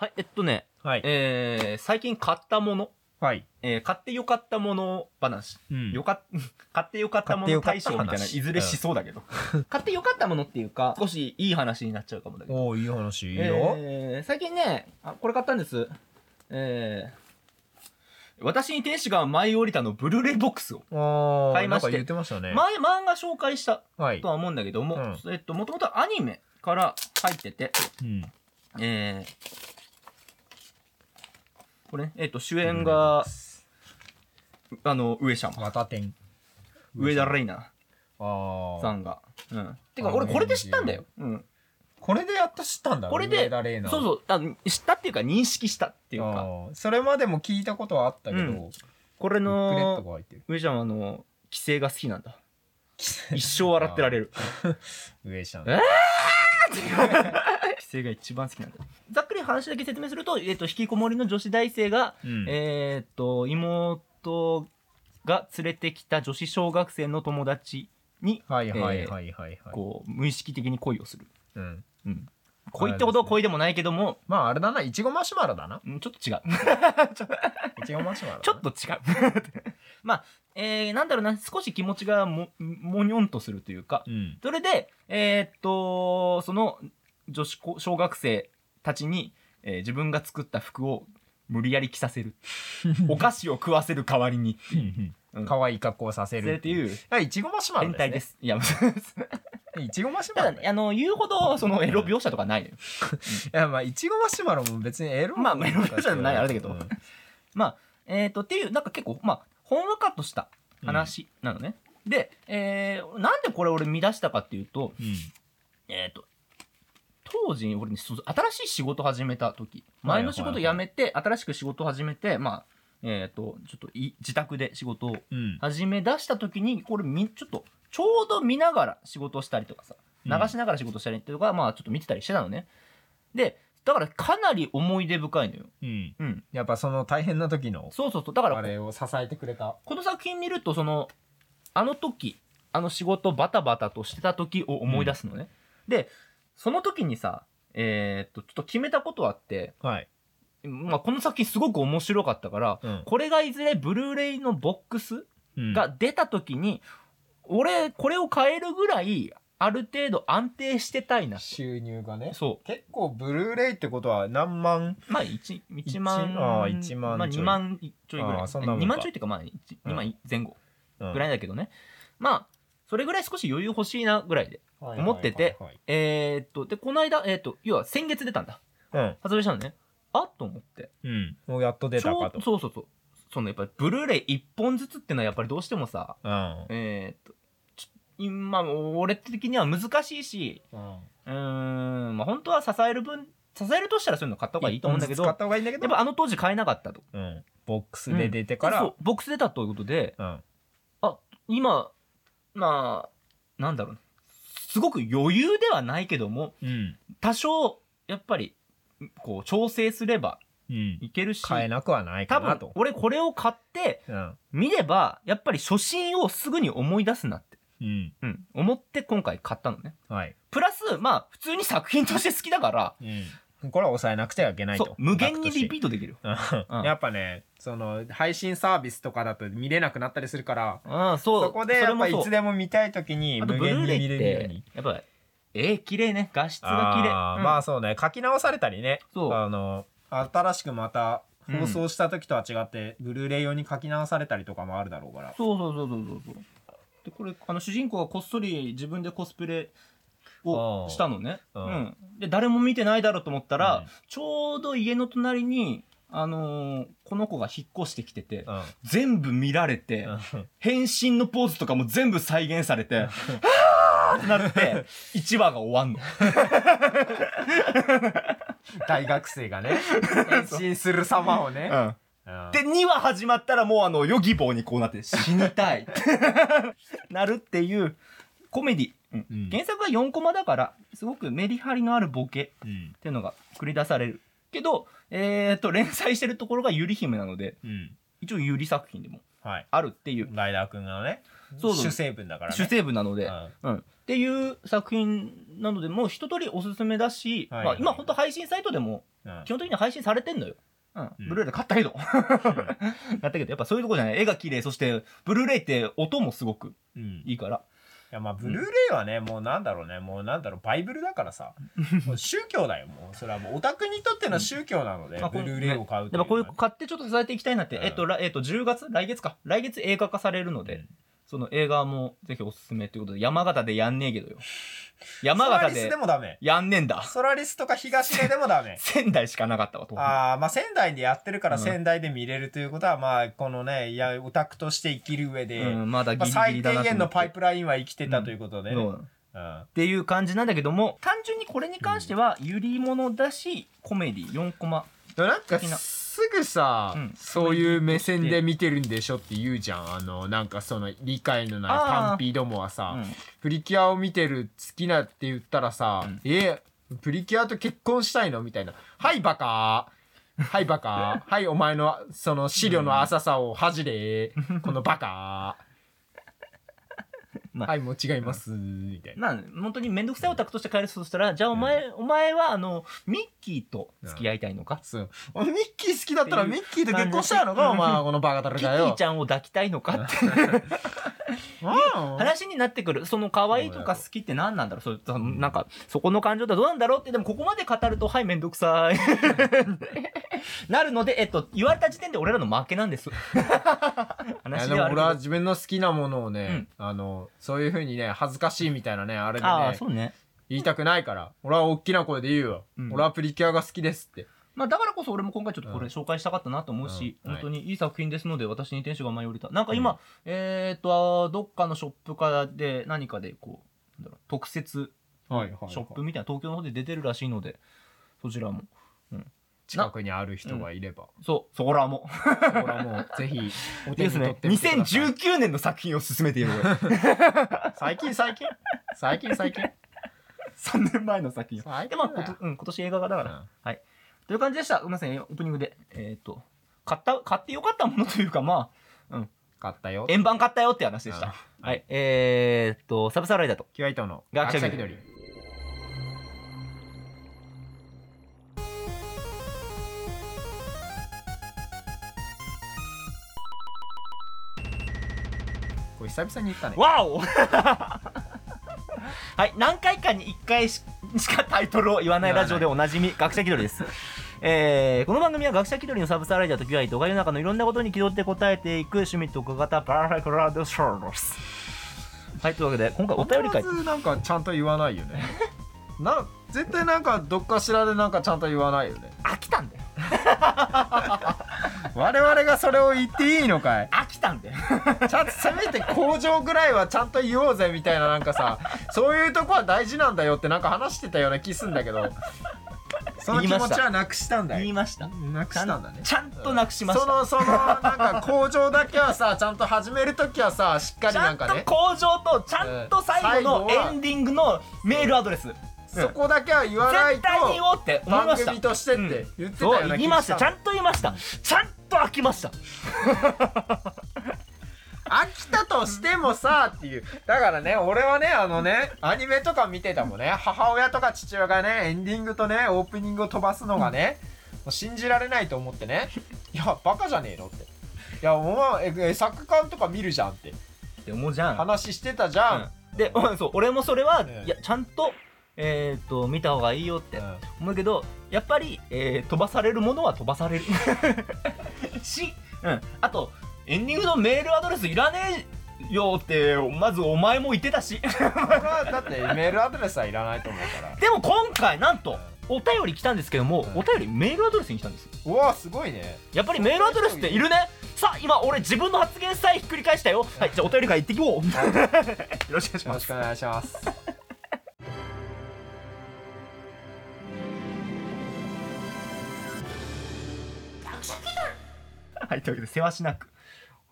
はい、えっとね、はい。えー、最近買ったもの、はい。えー買ってよかったもの話。うんよかっ、買ってよかったもの大賞みたいな、いずれしそうだけど。買ってよかったものっていうか、少しいい話になっちゃうかもだけど。おおいい話いいよ。えー最近ねあ、これ買ったんです。えー、私に天使が舞い降りたのブルーレイボックスを。買いまして言ってましたね。前、漫画紹介したはいと。は思うんだけども、うえっと、もともとアニメから入ってて、うん。えー、これね、えっと、主演が、あの、上様。また点。上田レイナあんが。うん。てか、あ俺これで知ったんだよ。うん。これでやっと知ったんだ。これでそうそうあ、知ったっていうか認識したっていうか、それまでも聞いたことはあったけど、うんブこれの。上ちゃんはあの、規制が好きなんだ。一生笑ってられる。上ちゃん。え規制が一番好きなんだ。ざっくり話だけ説明すると、えっと、引きこもりの女子大生が、うんえーっと、妹が連れてきた女子小学生の友達に、はいはいはいはいはい。こう、無意識的に恋をする。うん。うん。恋ってほど恋でもないけども、まああれだな、いちごマシュマロだな。うんちょっと違う。いちごマシュマロ。ちょっと違う。まあ、えー、なんだろうな、少し気持ちがも、もにょんとするというか、うん。それで、えーっと、その女子高小学生たちに、えー自分が作った服を無理やり着させる。お菓子を食わせる代わりに。うん可愛い格好をさせるっていう。あいちごマシュマロ変態です。いや、いちごマシュマロ ただね、あの、言うほど、そのエロ描写とかないのよ。いやまあいちごマシュマロも別にエロまあエロ描写じゃないあれだけど。うん。まあ、えーっと、っていう、なんか結構、まあ、ほんわかとした話なのね。で、えーなんでこれ俺見出したかっていうと、うん。えっ、と、当時、俺ね、そう新しい仕事始めた時、前の仕事辞めて、新しく仕事始めて、まあ、えっ、と、ちょっとい自宅で仕事をうん始め出した時に、これみ、ちょっと、ちょうど見ながら仕事をしたりとかさ、流しながら仕事したりっていうのが、まあ、ちょっと見てたりしてたのね。で、だからかなり思い出深いのよ。うんうん。やっぱその大変な時のそうそうそう。だからあ、れを支えてくれたこの作品見ると、その、あの時、あの仕事バタバタとしてた時を思い出すのね。で、その時にさ、えーっと、ちょっと決めたことあって、はい。まあ、この作品すごく面白かったから、うん。これがいずれブルーレイのボックスが出た時に、俺、これを買えるぐらい、ある程度安定してたいな。収入がね。そ結構ブルーレイってことは何万？う。まあ、1、1万、あー1万まあ、ちょい。2万ちょいぐらい。あーそんなもんか。2万ちょいっていうか、まあ、1 2万前後ぐぐらいだけどね。まあ、それぐらい少し余裕欲しいなぐらいで。思っててえーっと、で、この間、えーっと、要は先月出たんだ。うん。発売したのね。あっと思って。うん。もうやっと出たかと。そうそうそう。そのやっぱりブルーレイ1本ずつっていうのはやっぱりどうしてもさ、うん。えーっと、今、俺的には難しいし、うん。うーん、まあ本当は支える分、支えるとしたらそういうの買った方がいいと思うんだけど、や使った方がいいん。だけどっぱあの当時買えなかったと。うん。ボックスで出てからそう、ボックス出たということで、うん。今、まあ、なんだろう。な。すごく余裕ではないけども、うん。多少、やっぱり、こう、調整すればうん。いけるし、買えなくはない多分かなと、俺これを買って、うん。見れば、やっぱり初心をすぐに思い出すなって、うん。うん、思って今回買ったのね。はい。プラス、まあ、普通に作品として好きだから、うんこれは抑えなくてはいけないと。無限にリピーートできる。うん。やっぱねその配信サービスとかだと見れなくなったりするからうん、そう。そこでやっぱいつでも見たい時にあと、無ブルーレイ限に見れるように。やっぱ、えー、綺麗ね。画質が綺麗。うん。まあそうね。書き直されたりね。あの新しくまた放送した時とは違って、ブルーレイ用に書き直されたりとかもあるだろうから。そうそうそうそうそうそう。で、これ、あの、主人公がこっそり自分でコスプレをしたのね。ううんん。で、誰も見てないだろうと思ったら、うんちょうど家の隣に、あのーこの子が引っ越してきてて、うん全部見られて、変身のポーズとかも全部再現されて、はーってなって、1話が終わんの。大学生がね変身する様をね、うんで、2話始まったらもうあの、ヨギボーにこうなって、死にたい。なるっていう、コメディ。原作は4コマだから、すごくメリハリのあるボケうんっていうのが繰り出される。けど、えっ、と、連載してるところがゆり姫なので、うん一応ゆり作品でもはいあるっていう、ライダーくんがねそう主成分だからね主成分なので、うんうん。っていう作品なので、もう一通りおすすめだし、はいまあ今本当配信サイトでもうん基本的に配信されてんのよ。うん。うんブルーレイで買ったけど。だったけど、やっぱそういうとこじゃない。絵が綺麗、そして、ブルーレイって音もすごくうんいいから。いやまあブルーレイはね、もうなんだろうねもうなんだろうバイブルだからさ。もう宗教だよもう。それはもうオタクにとっての宗教なので、まあブルーレイを買うってやっぱこういうのは買ってちょっと支えていきたいなって、うん。えっと、らえっと、10月？来月か。来月映画化されるので、うん。その映画もぜひおすすめということで、山形でやんねえけどよ。山形ソラリスででもダメ。やんねえんだ。ソラリスとか東出でもダメ。仙台しかなかったわ、ああまあ仙台でやってるからうん。仙台で見れるということは、まあこのねいやオタクとして生きる上で、うん、まだまあ、ギリギ最低リだなと思って。限のパイプラインは生きてたということで。ね、そううん。っていう感じなんだけども単純にこれに関してはゆりものだしコメディ4コマ。なんか的なすぐさ、うん。そういう目線で見てるんでしょって言うじゃん。あのなんかその理解のないパンピーどもはさ、うん。プリキュアを見てる好きなって言ったらさ、うんえプリキュアと結婚したいの？みたいな「はいバカはいバカ はいお前のその資料の浅さを恥じれ このバカまあ。はいもう違います」みたいな。まあ本当に面倒くさいオタクとして返すとしたらじゃあお前、お前はあのミッキーと付き合いたいのか、そう。おミッキー好きだったらミッキーと結婚したいのか？お前はこのバカタレキテだよィちゃんを抱きたいのか？って うん。話になってくる。その可愛いとか好きって何なんだろう？そうそなんかそこの感情ってどうなんだろう？ってでもここまで語るとはい面倒くさい。なるのでえっと言われた時点で俺らの負けなんです。いやでも俺話ではあるけどは自分の好きなものをね、あのそういうふうにね恥ずかしいみたいなねあれでああねそうね。言いたくないから。俺は大きな声で言うよ、うん。俺はプリキュアが好きですって。まあだからこそ俺も今回ちょっとこれ紹介したかったなと思うし、うん。本当にいい作品ですので私に天使が舞い降りた。なんか今、えっ、とどっかのショップかで何かでこう特設ショップみたいな東京の方で出てるらしいのでそちらも近くにある人がいれば、そうそこらも。そこらも。う ぜひお手に取ってみてください。2019年の作品を進めている俺最近最近？最近最近？3年前の作品を。最でまあこと、うん、今年映画化だから、うん。はい。という感じでした。ごめんなさいオープニングで。えっ、と。買った買ってよかったものというかまあ買ったよ。円盤買ったよって話でした、うん。はい。えー、っとサブサーライダーと。キュアイトの学者気取りこれ久々に言ったね。わお。はい何回かに1回ししかタイトルを言わないラジオでおなじみ学者気取りです。えー、この番組は学者気取りのサブサーライダーとキュアイとが世の中のいろんなことに気取って答えていく趣味特化型パラフェクラードショーです。はいというわけで今回お便り会。必ずなんかちゃんと言わないよね。な絶対なんかどっかしらでなんかちゃんと言わないよね。飽きたんだよ。我々がそれを言っていいのかい？たんだよちゃんとせめて工場ぐらいはちゃんと言おうぜみたいななんかさそういうとこは大事なんだよってなんか話してたような気すんだけど。その気持ちはなくしたんだよ。言いました。なくちゃんしたんだね。ちゃんとなくしました、そのそのなんか工場だけはさちゃんと始めるときはさしっかりちゃんとなんかね工場とちゃんと最後のエンディングのメールアドレス、そこだけは言わないと絶対に言おうって思いま番した。組としてって言ってたような気言いました。ちゃんとと言いました。ちゃんと飽きました。飽きたとしてもさっていう。だからね俺はねあのねアニメとか見てたもんね。母親とか父親がねエンディングとねオープニングを飛ばすのがね、もう信じられないと思ってね。いやバカじゃねえのって。いやお前ええ作館とか見るじゃんって。って思うじゃん、話してたじゃん、うん。でうんそう俺もそれは、ねいやちゃんとえっ、と見た方がいいよって。うん。思うけどやっぱり、えー飛ばされるものは飛ばされる。し、うん、あとエンディングのメールアドレスいらねえよってまずお前も言ってたし。だってメールアドレスはいらないと思うから。でも今回なんとお便り来たんですけども、うん。お便りメールアドレスに来たんですよ。うわすごいね。やっぱりメールアドレスっているね。さあ今俺自分の発言さえひっくり返したよ。はいじゃあお便り会行ってきよう。よろしくお願いします。よろしくお願いしますはいというわけでせわしなく、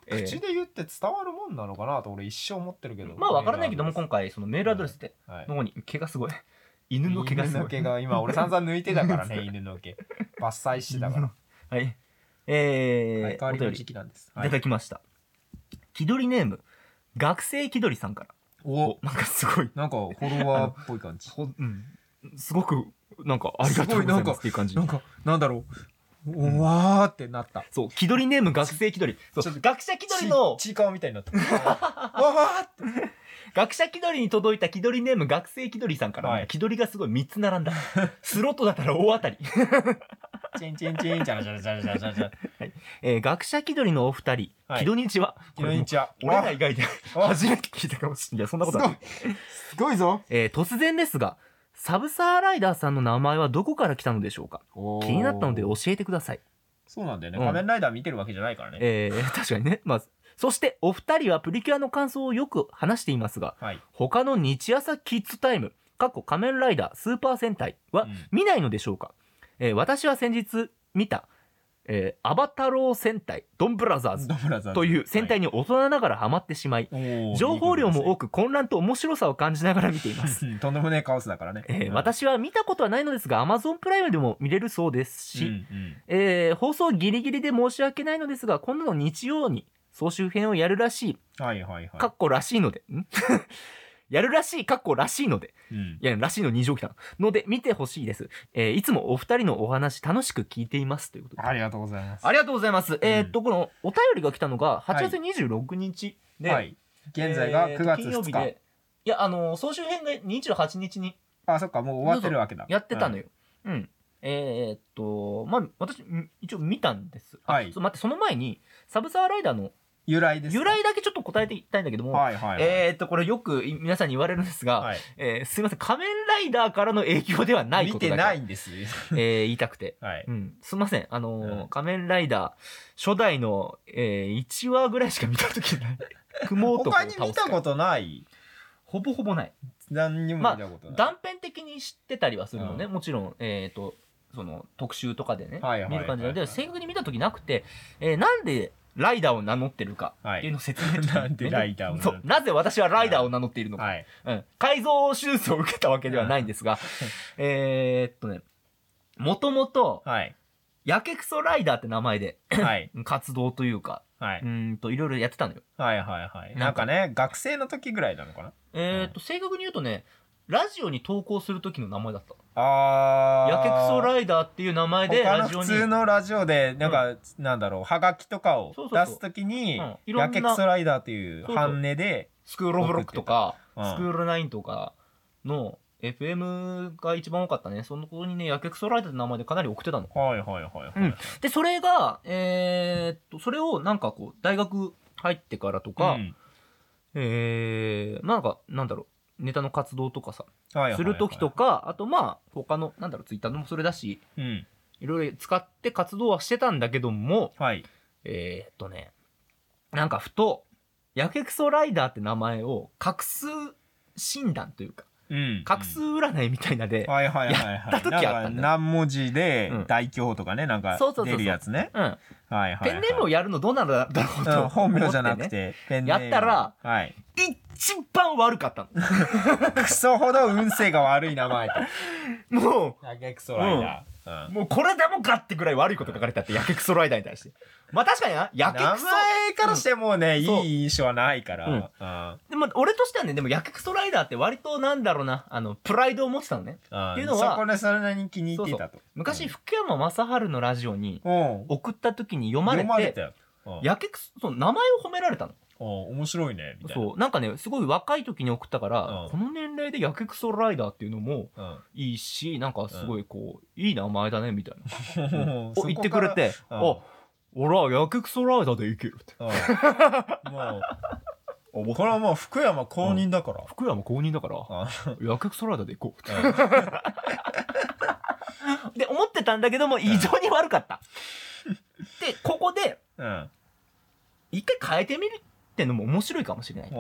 えー口で言って伝わるもんなのかなと俺一生思ってるけど。まあ分からないけども今回そのメールアドレスってドレスはいの方に毛がすごい。犬の毛がすごい。犬の毛が今俺散々抜いてたからね 犬の毛。伐採してたから。はい。えー相変わり時期なんですいただきました、気取りネーム学生気取りさんから。お。なんかすごい。なんかフォロワーっぽい感じ。うん。すごくなんかありがとうございますっていう感じ。なんかなんだろううわーってなった。そう気取りネーム学生気取り。そう学者気取りのちちいかわみたいになった。わーって。学者気取りに届いた気取りネーム学生気取りさんから、はい。気取りがすごい3つ並んだ。スロットだったら大当たり、チンチンチンチャラチャラチャラチャラチャラチャラ。えー学者気取りのお二人、はい。気取りにちは。ちは俺ら以外であ。初めて聞いたかもしれない。いやそんなことはない。すごいぞ。えー突然ですがサブサーライダーさんの名前はどこから来たのでしょうか？気になったので教えてください。そうなんだよね、うん。仮面ライダー見てるわけじゃないからね、えー確かにね。まあ、そしてお二人はプリキュアの感想をよく話していますが、はい。他の日朝キッズタイム、かっこ仮面ライダースーパー戦隊はうん。見ないのでしょうか、えー私は先日見た、えーアバタロー戦隊ドンブラザーズという戦隊に大人ながらハマってしまい、はい。情報量も多くく混乱と面白さを感じながら見ています。とんでもねえカオスだからね、えーうん。私は見たことはないのですが Amazon プライムでも見れるそうですし、うんうん。えー放送ギリギリで申し訳ないのですが今度の日曜に総集編をやるらしい。はいはいはい。かっこらしいので、んやるらしい、かっこらしいので、うんいや、らしいの二乗来たの。ので、見てほしいです。えーいつもお二人のお話楽しく聞いています。ということで。ありがとうございますありがとうございます。えーっと、このお便りが来たのが8月26日で、はい現在がえーっと9月2金曜日日、で、いや、あのー総集編が28日にあそっかもう終わってるわけだやってたのよ。うん。えーっと、まあ、私、ん一応見たんです。あはいそう待って、その前に、サブサーライダーの由来ですか？由来だけちょっと答えていきたいんだけども、はいはいはい、えーっと、これよくい皆さんに言われるんですが、はい、えーすいません、仮面ライダーからの影響ではない見てことだけ、ないんです。えー言いたくて。はい。うん、すいません、あのーうん。仮面ライダー、初代の、えー1話ぐらいしか見た時ない。雲男を他倒すに見たことない？ほぼほぼない。何にもまあ見たことない、断片的に知ってたりはするのね、うもちろん、えっ、と、その特集とかでね、はいはいはいはい見る感じなので、正確に見た時なくて、えーなんでライダーを名乗ってるかっていうのを説明的になんでライダーを名乗ってるそう、なぜ私はライダーを名乗っているのか。はい。うん、改造手術を受けたわけではないんですが、えーっとね、もともと、はい。やけくそライダーって名前ではい。活動というか、はい。うーんと、いろいろやってたのよ。はいはいはい。なんかね学生の時ぐらいなのかな？えーっと、正確に言うとね、ラジオに投稿する時の名前だった。あー。やけくそライダーっていう名前で他のラジオに。普通のラジオでなんか、なんだろうはがきとかをそうそうそう。出すときにうん。いろんな。やけくそライダーっていうそうそうハンネで SCHOOL OF LOCK とか、うん。スクールナインとかの FM が一番多かったね。その子にね、やけくそライダーって名前でかなり送ってたの。はいはいはいはい、うん。で、それが、えーっと、それをなんかこう、大学入ってからとか、うん。えー、なんか、なんだろう、ネタの活動とかさ、はいはいはい。する時とか、あとまあ、他の、なんだろう、ツイッターでもそれだし、うん。いろいろ使って活動はしてたんだけども、はい。えー、っとね、なんかふと、やけくそライダーって名前を画数診断というか、うん。画数占いみたいなで、はいはいはいはい。やった時あった何文字でうん。大凶とかねなんかそうそうそうそう。出るやつね。うん、はいはいはい。ペンネームをやるのどうなるだろううとん本名じゃなくてペンネーム。やったらはい。一番悪かった クソほど運勢が悪い名前と。の。もう、やけくそライダーうん。もうこれでもかってぐらい悪いこと書かれてあって、やけくそライダーに対して。まあ確かにな、やけ名くそ。前からしてもね、そう。いい印象はないから、うん。うん。でも俺としてはね、でもやけくそライダーって割となんだろうな、あの、プライドを持ってたのね。うん。っていうのはそこでそれなりに気に入っていたと。昔、福山雅治のラジオにうん。送った時に読まれて、たよ、うん。やけくそ、名前を褒められたの。うん面白いねみたいな。そう。なんかね、すごい若い時に送ったから、うん。この年齢でやけくそライダーっていうのもうん。いいし、なんかすごいこう、いい名前だね、みたいな。言ってくれて、うん。あ、俺はやけくそライダーでいけるって。うん。もうこれはもう福山公認だから、福山公認だから、あやけくそライダーで行こううん。って。で、思ってたんだけども、異常に悪かった。で、ここで、うん。一回変えてみるってのも面白いかもしれない。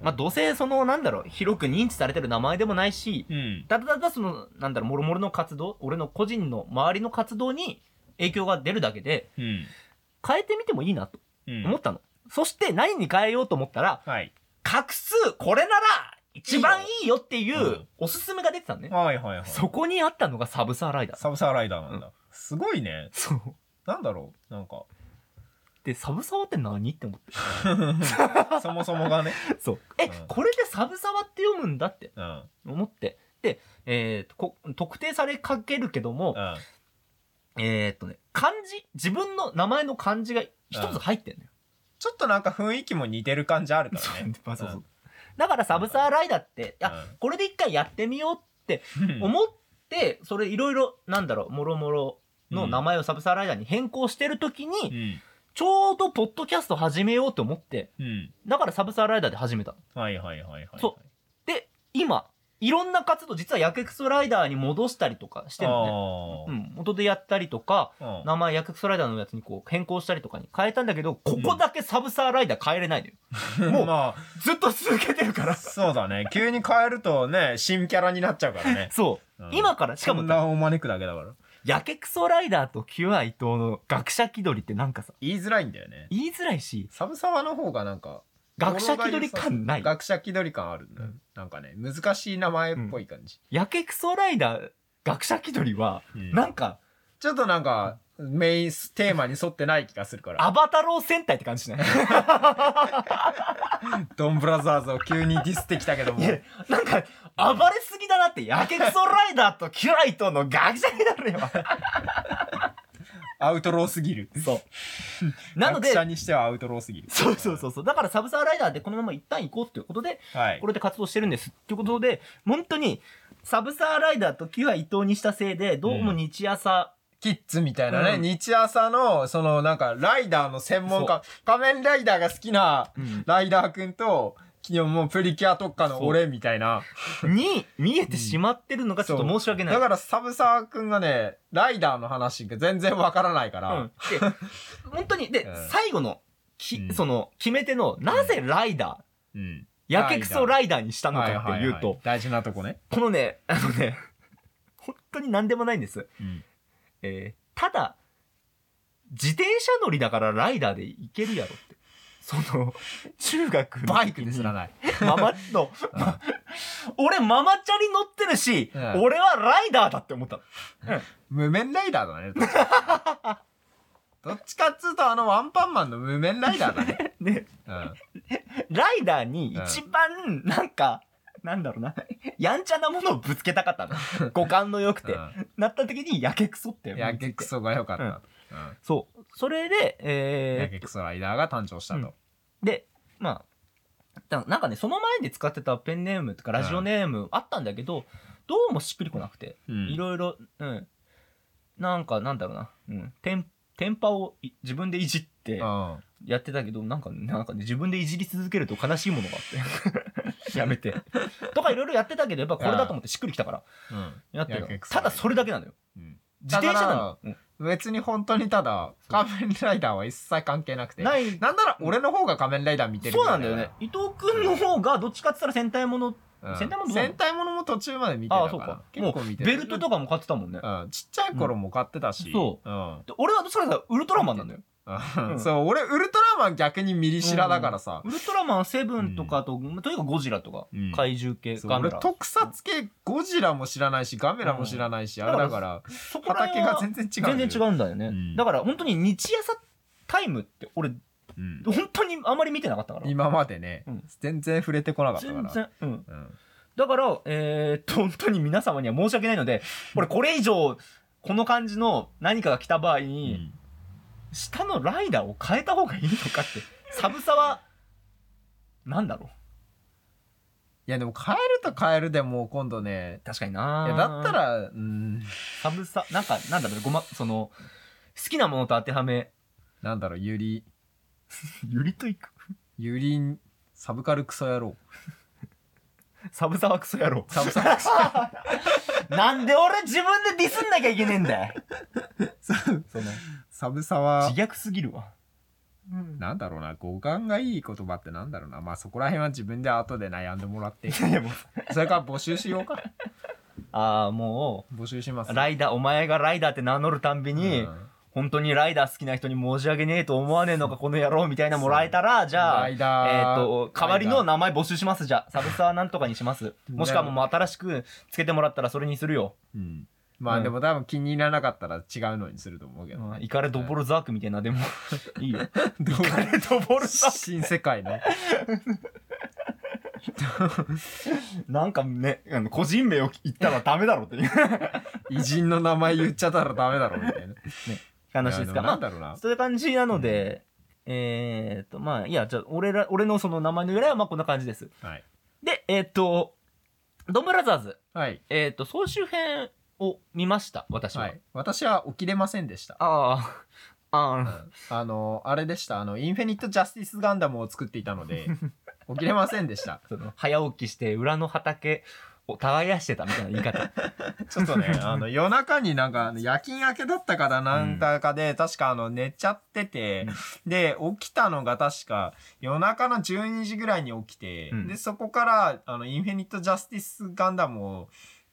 まあ、どうせ、その、なんだろう、広く認知されてる名前でもないし、うん。ただただその、なんだろう、もろもろの活動、俺の個人の周りの活動に影響が出るだけで、うん。変えてみてもいいなとうん。思ったの。そして何に変えようと思ったら、はい。画数、これなら一番いいよっていうおすすめが出てたのね。はいはいはい。そこにあったのがサブサーライダー。サブサーライダーなんだ、すごいね。そう。なんだろう。なんかで、サブサワって何？って思って。そもそもがね。そう。え、うん。これでサブサワって読むんだって。うん。思って。で、えーとこ特定されかけるけども、うん。えーっとね漢字？自分の名前の漢字が一つ入ってんのよ、ちょっとなんか雰囲気も似てる感じあるからね。まあそうそう。だからサブサーライダーって、あうん。これで一回やってみようってうん。思って、それいろいろなんだろうもろもろの名前をサブサーライダーに変更してる時に、うんちょうどポッドキャスト始めようと思ってうん。だからサブサーライダーで始めたの。はいはいはいはいそう。で今いろんな活動実はヤケクソライダーに戻したりとかしてるのね。あうん、元でやったりとかー。うん名前ヤケクソライダーのやつにこう変更したりとかに変えたんだけどここだけサブサーライダー変えれないのよ、もうまずっと続けてるから。あそうだね。急に変えるとね新キャラになっちゃうからね。そう、うん。今からしかも混乱を招くだけだからヤケクソライダーとキュア伊藤の学者気取りってなんかさ言いづらいんだよね。言いづらいしサブサワの方がなんか学者気取り感ない。学者気取り感あるんだよ、うん。なんかね難しい名前っぽい感じ、ヤケクソライダー学者気取りはうん。なんかちょっとなんかメインテーマに沿ってない気がするから。アバタロー戦隊って感じしない？ドンブラザーズを急にディスってきたけども。いやなんか暴れすぎだなってヤケクソライダーとキュア伊藤の学者気取りはアウトローすぎる。そう。なので学者にしてはアウトローすぎる。そうそうそうそう。だからサブサーライダーでこのまま一旦行こうっていうことではい。これで活動してるんですっていうことで本当にサブサーライダーとキュア伊藤にしたせいでどうもニチアサ、キッズみたいなね、うん。ニチアサのそのなんかライダーの専門家仮面ライダーが好きなうん。ライダーくんと昨日もうプリキュア特化の俺みたいな。に見えてしまってるのがちょっと申し訳ない。だからサブサーくんがねライダーの話が全然わからないから、うん、で本当にで、うん。最後のき、うん。その決め手のなぜライダー、うん。やけくそライダーにしたのかっていうと、大事なとこね、このねあのね本当に何でもないんです。うんえーただ自転車乗りだからライダーで行けるやろって。その中学バイクですらない、ママの、ま俺ママチャリ乗ってるし、うん。俺はライダーだって思ったの。無面ライダーだねどっちか。っつうとあのワンパンマンの無面ライダーだね、で、うん。ライダーに一番なんか、なんだろうな、やんちゃなものをぶつけたかったの。五感の良くて。なった時にやけくそって。やけくそが良かった、うんそう。それで、やえーけくそライダーが誕生したと、で、まあ、だなんかね、その前で使ってたペンネームとかラジオネームあったんだけど、どうもしっくりこなくて、うんいろいろ、うん。なんか、なんだろうな、うん。テン、テンパをい自分でいじってうんやってたけど、なんか、なんかね、自分でいじり続けると悲しいものがあって。やめて。とかいろいろやってたけど、やっぱこれだと思ってしっくりきたから、うん。やってた。ただそれだけなのよ。うん。自転車なの。うん。別に本当にただ仮面ライダーは一切関係なくて。ない。なんなら俺の方が仮面ライダー見てるそうなんだよね。伊藤君の方がどっちかって言ったら戦隊もの、うん。戦隊もの戦隊ものも途中まで見てたから。ああそうか。結構見てる。ベルトとかも買ってたもんね、うん、ちっちゃい頃も買ってたし、そうん。で俺はどっちかって言ったらウルトラマンなんだようん。うん。そう俺ウルトラマン逆にミリシラだからさ、ウルトラマンセブンとかと、とにかくゴジラとか、うん。怪獣系ガメラ俺特撮系ゴジラも知らないしガメラも知らないし、うん。あれだからそこら畑が全然違う全然違うんだよね、うん。だから本当に日朝タイムって俺うん。本当にあまり見てなかったから。今までね、うん。全然触れてこなかったから。全然うん。うん。だからえー本当に皆様には申し訳ないので俺これ以上この感じの何かが来た場合うに、ん下のライダーを変えた方がいいのかって。サブサはなんだろう。いやでも変えると変えるでもう今度ね。確かにな。いやだったらうん。サブサなんかなんだろうごまその好きなものと当てはめ。なんだろうゆりゆりといく？ゆりんサブカルクソ野郎。サブサはクソ野郎。サブサルクソ。なんで俺自分でディスんなきゃいけねえんだよ。そのサブサは自虐すぎるわ。なんだろうな語感がいい言葉ってなんだろうな。まあそこら辺は自分で後で悩んでもらって。いやもう。それから募集しようか。ああも募集します。うライダーお前がライダーって名乗るたんびに、うん。本当にライダー好きな人に申し訳ねえと思わねえのかこの野郎みたいなもらえたらじゃあライダーえっ、と代わりの名前募集します。じゃあサブサーなんとかにします。もしくはもう新しくつけてもらったらそれにするよ、うんまうん。あでも多分気に入らなかったら違うのにすると思うけど、うん。イカレドボルザークみたいなでも。いいよ。イカレドボルザーク。新世界ね。なんかね、あの個人名を言ったらダメだろっていう。偉人の名前言っちゃったらダメだろみたいな。話ですか。まそういう感じなので、えーっと、まあ、いや、じゃあ、俺ら、俺のその名前の由来はまあこんな感じです。はい。で、えーっと、ドンブラザーズ、はい。えーっと、総集編を見ました、私は。はい。私は起きれませんでした。ああ、あうん。あ、あのあれでした。あのインフィニット・ジャスティス・ガンダムを作っていたので 起きれませんでした。早起きして裏の畑を耕してたみたいな言い方。ちょっとね、あの、夜中になんか、夜勤明けだったからなんだかで、確かあの、寝ちゃってて、で、起きたのが確か、夜中の12時ぐらいに起きて、うん。で、そこから、あの、インフィニット・ジャスティス・ガンダムを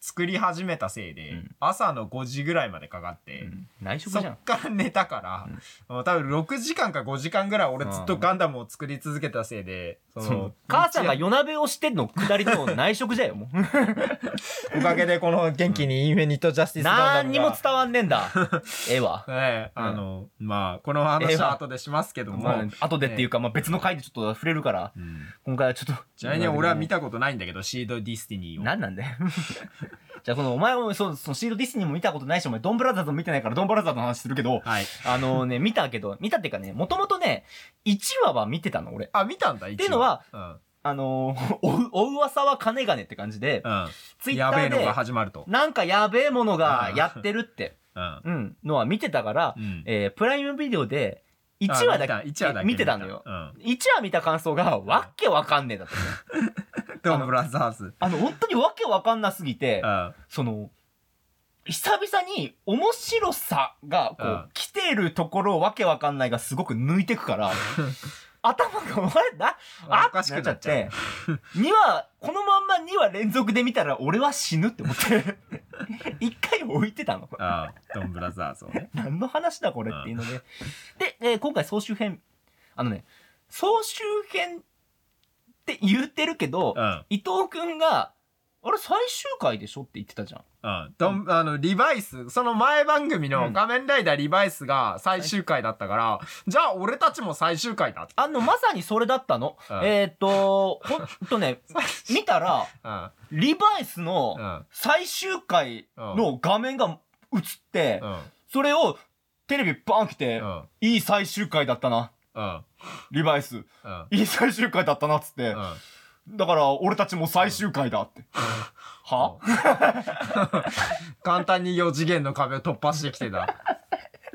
作り始めたせいで、うん朝の5時ぐらいまでかかって、うん内職そじゃんっ。から寝たから、多分6時間か5時間ぐらい俺ずっとガンダムを作り続けたせいで、そそのの、母さんが夜鍋をしてんの下りの内職じゃよ、もう。おかげでこの元気にインフィニット・ジャスティス・ガンダムが。何にも伝わんねえんだ。ええわ。ねあの、まあ、この話は後でしますけども、まあ、後でっていうか、まあ、別の回でちょっと触れるから、うん今回はちょっと。ちなみに俺は見たことないんだけど、シード・ディスティニーを。何なんだよ。じゃあ、この、お前も、そそのシールディスニーも見たことないし、お前、ドンブラザーズも見てないから、ドンブラザーズの話するけど、はい。あのね、見たけど、見たっていうかね、もともとね、1話は見てたの、俺。あ、見たんだ、っていうのは、うん。あのー、おう、お噂は金がねって感じで、うん。ツイッターでやべえのが、始まると。なんかやべえものがやってるって、うん。うん、のは見てたから、うん。えー、プライムビデオで、1話だけ、1話だけ見てたのよ。うん。1話見た感想が、わっけわかんねえだったね。ドンブラザーズ。あの、本当にわけわかんなすぎてう、ん。その、久々に面白さが、こう、うん来てるところをわけわかんないがすごく抜いてくから、頭が、お前だ、あおかしくなっちゃうって、2話、このまんま2話連続で見たら俺は死ぬって思って、一回置いてたの。あドンブラザーズをね。何の話だこれっていうので。で、えー今回総集編。あのね、総集編って言ってるけど、うん。伊藤くんが、あれ最終回でしょって言ってたじゃん。うん。ドン、あの、リバイス、その前番組うんの仮面ライダーリバイスが最終回だったから、じゃあ俺たちも最終回だって。あの、まさにそれだったの。うんえーっと、ほんとね、見たら、うん。リバイスうのん。最終回の画面が映って、うん。それをテレビバーン来て、うん。いい最終回だったな。うん。リバイス。うん。いい最終回だったなっつって。うん。だから、俺たちも最終回だって。は？簡単に4次元の壁を突破してきてた。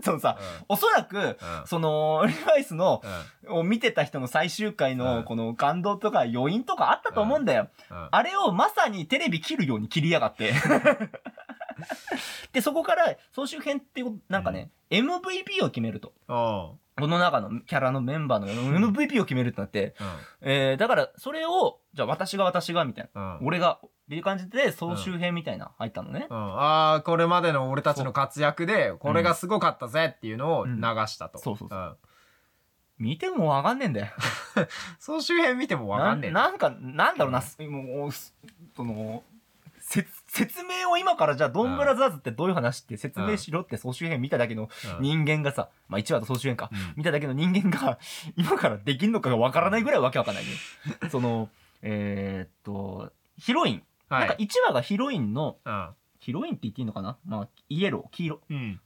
そのさ、おそらく、うん。その、リバイスの、うん。を見てた人の最終回うんの、この感動とか余韻とかあったと思うんだよ。うん。あれをまさにテレビ切るように切りやがって。で、そこから総集編っていうこと、なんかね、MVP を決めると。おこの中のキャラのメンバーの MVP を決めるってなって、うん。えー、だからそれを、じゃあ私が私がみたいな。うん。俺が、っていう感じで総集編みたいな入ったのね。うん、ああこれまでの俺たちの活躍でこれがすごかったぜっていうのを流したと、そうそうそううん見てもわかんねえんだよ。総集編見てもわかんねえななんか、なんだろうな、すもう、すその、せ説明を今からじゃあドンブラザーズってどういう話って説明しろって総集編見ただけのうん。人間がさ、まあ1話と総集編か、うん。見ただけの人間が今からできんのかがわからないぐらいわけわかんないね。その、えーっと、ヒロイン。はい。なんか1話がヒロインの、うん。ヒロインって言っていいのかな？まあ、イエロー、黄色。うん。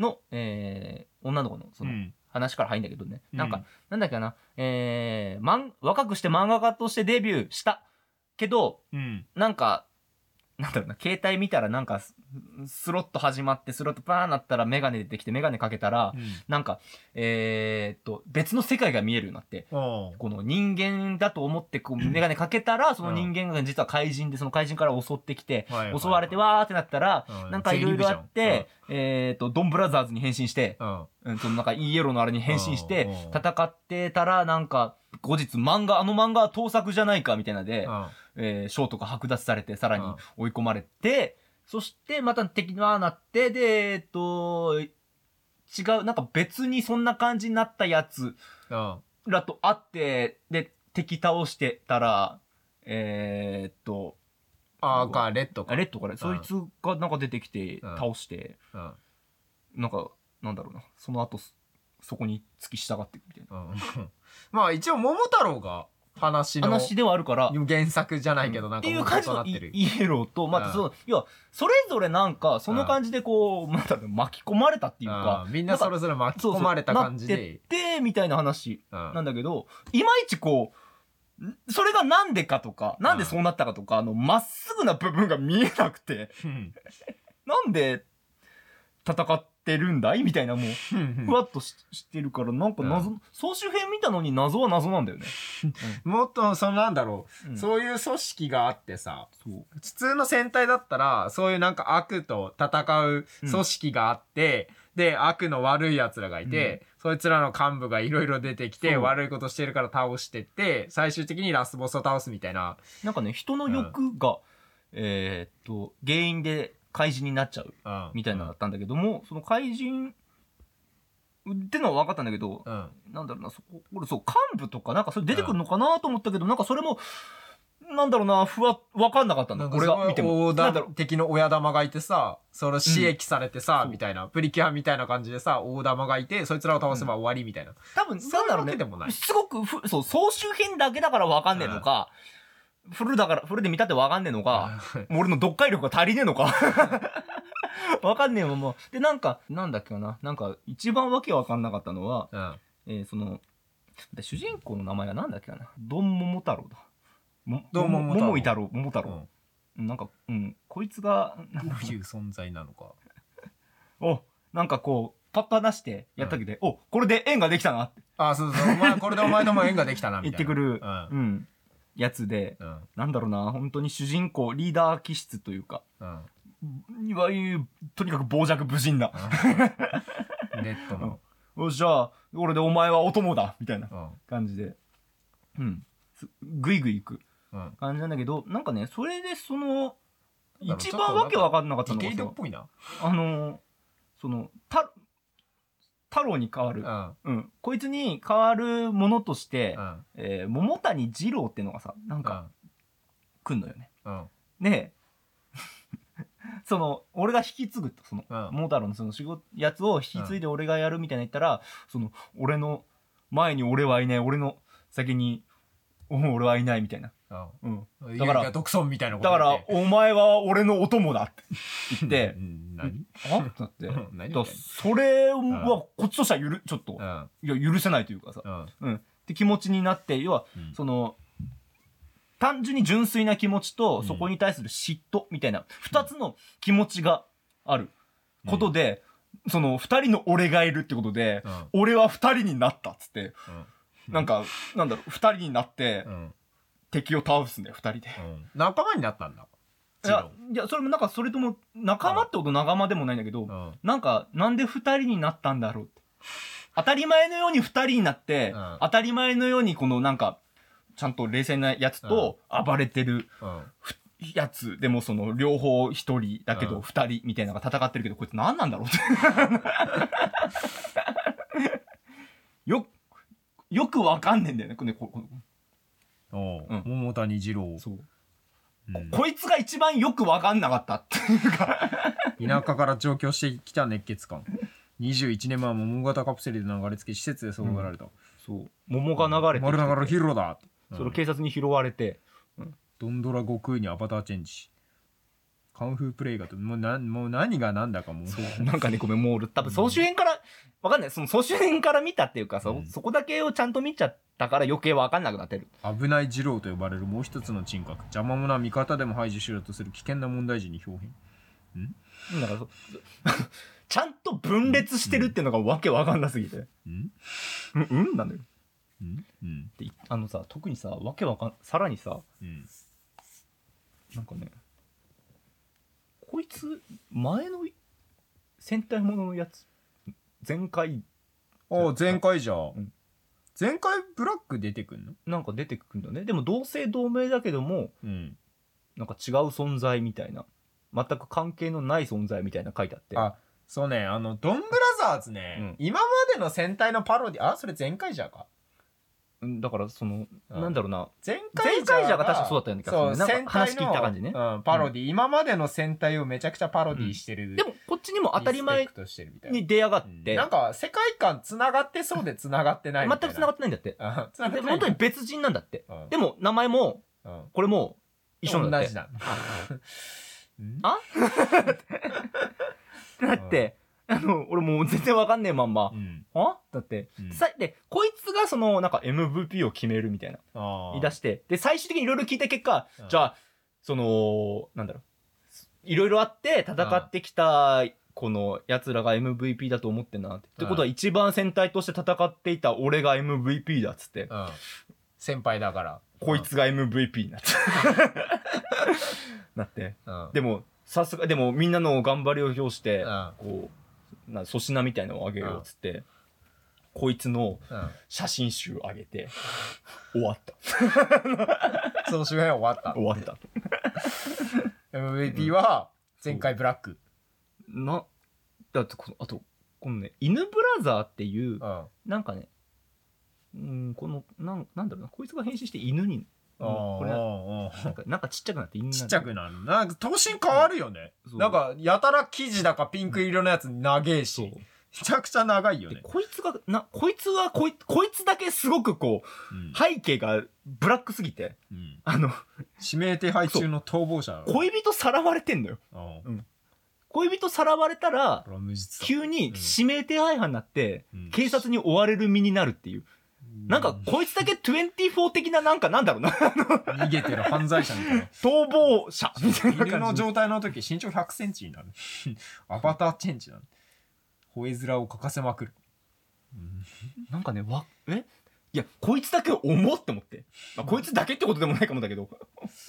の、えー女の子のそのうん。話から入るんだけどね。うん。なんか、なんだっけな、えー、まん、若くして漫画家としてデビューしたけど、うん。なんか、なんだろうな、携帯見たらなんかス、スロット始まって、スロットパーンなったらメガネ出てきて、メガネかけたら、なんか、えー、っと、別の世界が見えるようになって、この人間だと思ってこうメガネかけたら、その人間が実は怪人で、その怪人から襲ってきて、はいはい襲われてわーってなったら、うん。なんかいろいろあって、えーっと、ドンブラザーズに変身して、うん。うん、そのなんかイエローのあれに変身してうん。うん。戦ってたらなんか後日漫画あの漫画は盗作じゃないかみたいなので、うんえー賞とか剥奪されてさらにうん。追い込まれて、そしてまた敵にはなってでえっと違うなんか別にそんな感じになったやつうん。らと会ってで敵倒してたらえーっとあーかレッドか。あレッドからそいつがなんか出てきてうん。倒して、うん。なんかなんだろうな。その後そそこに突き従っていくみたいな。うん。まあ一応桃太郎が話の話ではあるから、原作じゃないけどなんかっていう感じのイ元となってる。イエローと、またうん。その、要は、それぞれなんか、その感じでこう、また巻き込まれたっていうかう、んみんなそれぞれ巻き込まれた感じそうそうなでってって、みたいな話うんなんだけど、いまいちこう、んそれがなんでかとか、なんでそうなったかとか、あの、まっすぐな部分が見えなくて、うん。なんで戦ってるんだい？みたいなもう、ふわっとししてるから、なんか謎、総集編見たのに謎は謎なんだよね。もっとそのなんだろう、うん。そういう組織があってさ。普通の戦隊だったらそういうなんか悪と戦う組織があって、で悪の悪い奴らがいて、そいつらの幹部がいろいろ出てきて悪いことしてるから倒してって最終的にラスボスを倒すみたいな。なんかね、人の欲が、えーっと、原因で怪人になっちゃうみたいなのだったんだけども、その怪人ってのは分かったんだけど、うん。なんだろうな、そこ、俺そう、幹部とかなんかそれ出てくるのかなと思ったけど、なんかそれも、なんだろうな、ふわ、分かんなかったんだ。俺が見ても。大なんだろう。敵の親玉がいてさそれ刺激されてさ、そうみたいなプリキュアみたいな感じでさ大玉がいてそいつらを倒せば終わりみたいな、多分、そういうなんだろうね。わけでもない。すごくふ、そう、総集編だけだから分かんねえのか、フルだから、フルで見たって分かんねえのか、もう俺の読解力が足りねえのか。分かんねえまま。で、なんか、なんだっけかな。なんか、一番わけ分かんなかったのは、うん。えーその、で主人公の名前はなんだっけかな。ドンモモ太郎だ。もドンモモ太郎桃井太郎、桃太郎。うん。なんか、うん、こいつが、なんかどういう存在なのか。お、なんかこう、パッと話してやったけど、お、これで縁ができたなって。あそうそう。お前これでお前とも縁ができたなみたいな。言ってくる、うん。うん、やつで、うん。なんだろうな、本当に主人公、リーダー気質というか、うん。いわゆる、とにかく傍若無人な。レッドの、お じゃあ、俺でお前はお供だみたいなうん。感じで、うん。すぐいぐい行く。うん、感じなんだけど、なんかね、それでその、一番わけわかんなかったのがさドっぽいな、あの、その、た、太郎に変わるう。んうん。こいつに変わるものとして、うんえー桃谷二郎ってのがさ、なんか、来んのよね。うんで、その、俺が引き継ぐと、その、うん桃太郎のその仕事、やつを引き継いで俺がやるみたいな言ったら、その、俺の、前に俺はいない、俺の先に、うん俺はいないみたいな。うん。うんだから独尊みたいなことだからお前は俺のお供だって言ってう、ん何？あ？って。なって。うん何だからそれはこっちとしてはゆる、ちょっと。う、ん。いや、許せないというかさ、うん。うん。って気持ちになって、要は、うん。その、単純に純粋な気持ちと、うん。そこに対する嫉妬みたいな、二つの気持ちがあることで、その、二人の俺がいるってことで、うん。俺は二人になったっつって、うん。なんか、なんだろう、二人になってう、ん。敵を倒すんだよ、二人で。うん。仲間になったんだいや、いや、それもなんか、それとも、仲間ってこと仲間でもないんだけど、うん。なんか、なんで二人になったんだろうって。当たり前のように二人になって、うん。当たり前のようにこのなんか、ちゃんと冷静なやつと暴れてるうん。やつ、でもその両方一人だけうん。ど二人みたいなのが戦ってるけど、こいつ何なんだろうって。よ、よくわかんねえんだよね、これここおう。うん。桃谷二郎。そう。うん。こいつが一番よくわかんなかったっていうか。田舎から上京してきた熱血感。21年前は桃型カプセルで流れ着き施設でそうがられた、そう。桃が流れて丸流れきてヒーローだ、それ警察に拾われて、ドンドラ悟空にアバターチェンジカンフープレイがともうなもう何が何だかもう。そう。なんかね、ごめん、もう俺多分総集編から、わかんない。その総集編から見たっていうか、そ、うん。そこだけをちゃんと見ちゃったから余計わかんなくなってる。危ない二郎と呼ばれるもう一つの人格。邪魔者は味方でも排除しようとする危険な問題児に表現だからそ、ちゃんと分裂してるっていうのがわけわかんなすぎて。うん？うん、うん？なんだよ。うん？うん。であのさ、特にさ、わけわかん、さらにさ、うん。なんかね、こいつ、前の戦隊もののやつ、前回、あ前回じゃ、ん。前回ブラック出てくんの？なんか出てくるんだね。でも同姓同名だけども、うん。なんか違う存在みたいな。全く関係のない存在みたいな書いてあって。あそうね。あのドンブラザーズね、うん。今までの戦隊のパロディあそれ前回じゃか。うんだからその、うん。なんだろうな。前前回じゃが確かそうだったような気がするね。なんか戦隊の話聞いた感じね。うん、パロディ、今までの戦隊をめちゃくちゃパロディしてる、でもこっちにも当たり前リスペクトしてるみたいな。に出やがっうん。て、なんか世界観つながってそうでつながってないみたいな。全く繋がってないんだって。がってでない本当に別人なんだって。うん。でも名前もうん。これも一緒なんだって。同じなのうん。あだって、あの俺もう全然わかんねえまんま。うん。あ？だって、うん。さでこいつがそのなんか MVP を決めるみたいな。あー。言い出して。で最終的にいろいろ聞いた結果、うん。じゃあそのなんだろう。いろいろあって戦ってきたこのやつらが MVP だと思ってんなって。ってことは一番戦隊として戦っていた俺が MVP だっつって、うん。先輩だから。こいつが MVP になって。なって。うん。でも、さすが、でもみんなの頑張りを表して、うん。こう、な粗品みたいのをあげようっつって、こいつのうん。写真集あげて、終わった。その周辺終わった。終わった。MVP は前回ブラック。な、だってこの、あと、このね、犬ブラザーっていう、うん。なんかね、うん、この、なんなんだろうな、こいつが変身して犬に、あこれなんか、なんかちっちゃくなって犬になるちっちゃくなるな。んか頭身変わるよね。そう。なんかやたら生地だかピンク色のやつ長えそう。し。めちゃくちゃ長いよでねこいつが、な、こいつはこい、こいつだけすごくこう、うん。背景がブラックすぎて、うん。あの、指名手配中の逃亡者。恋人さらわれてんのよ。うん。恋人さらわれたらこ、れは無実だ。急に指名手配犯になって、うん。警察に追われる身になるっていう。なんか、こいつだけ24的な、なんか、なんだろうな、逃げてる犯罪者みたいな。逃亡者。みたいな犬の。状態の時身長100センチになる。アバターチェンジなの。吠え面をかかせまくる。なんかね、わ、え？いや、こいつだけ思って思って。まあ、こいつだけってことでもないかもだけど、